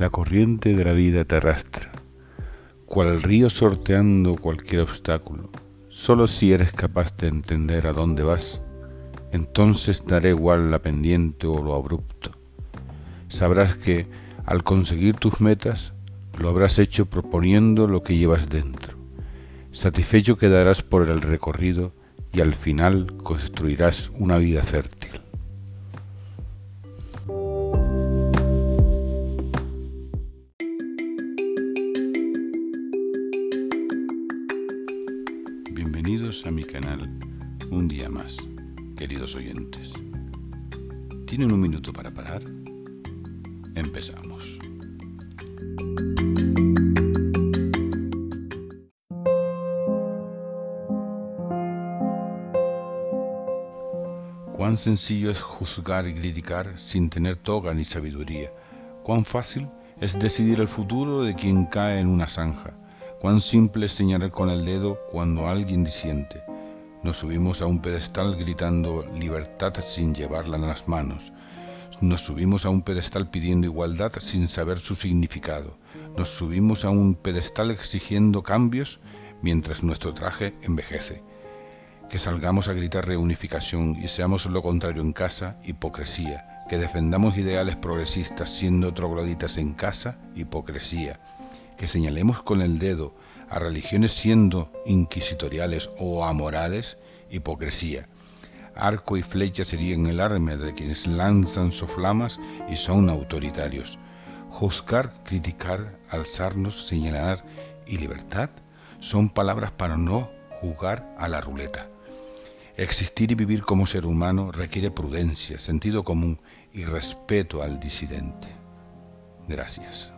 La corriente de la vida te arrastra, cual río sorteando cualquier obstáculo. Solo si eres capaz de entender a dónde vas, entonces daré igual la pendiente o lo abrupto. Sabrás que, al conseguir tus metas, lo habrás hecho proponiendo lo que llevas dentro. Satisfecho quedarás por el recorrido y al final construirás una vida fértil. Bienvenidos a mi canal un día más, queridos oyentes. ¿Tienen un minuto para parar? Empezamos. Cuán sencillo es juzgar y criticar sin tener toga ni sabiduría. Cuán fácil es decidir el futuro de quien cae en una zanja. Cuán simple es señalar con el dedo cuando alguien disiente. Nos subimos a un pedestal gritando libertad sin llevarla en las manos. Nos subimos a un pedestal pidiendo igualdad sin saber su significado. Nos subimos a un pedestal exigiendo cambios mientras nuestro traje envejece que salgamos a gritar reunificación y seamos lo contrario en casa, hipocresía, que defendamos ideales progresistas siendo trogloditas en casa, hipocresía, que señalemos con el dedo a religiones siendo inquisitoriales o amorales, hipocresía. Arco y flecha serían el arma de quienes lanzan soflamas y son autoritarios. Juzgar, criticar, alzarnos, señalar y libertad son palabras para no jugar a la ruleta. Existir y vivir como ser humano requiere prudencia, sentido común y respeto al disidente. Gracias.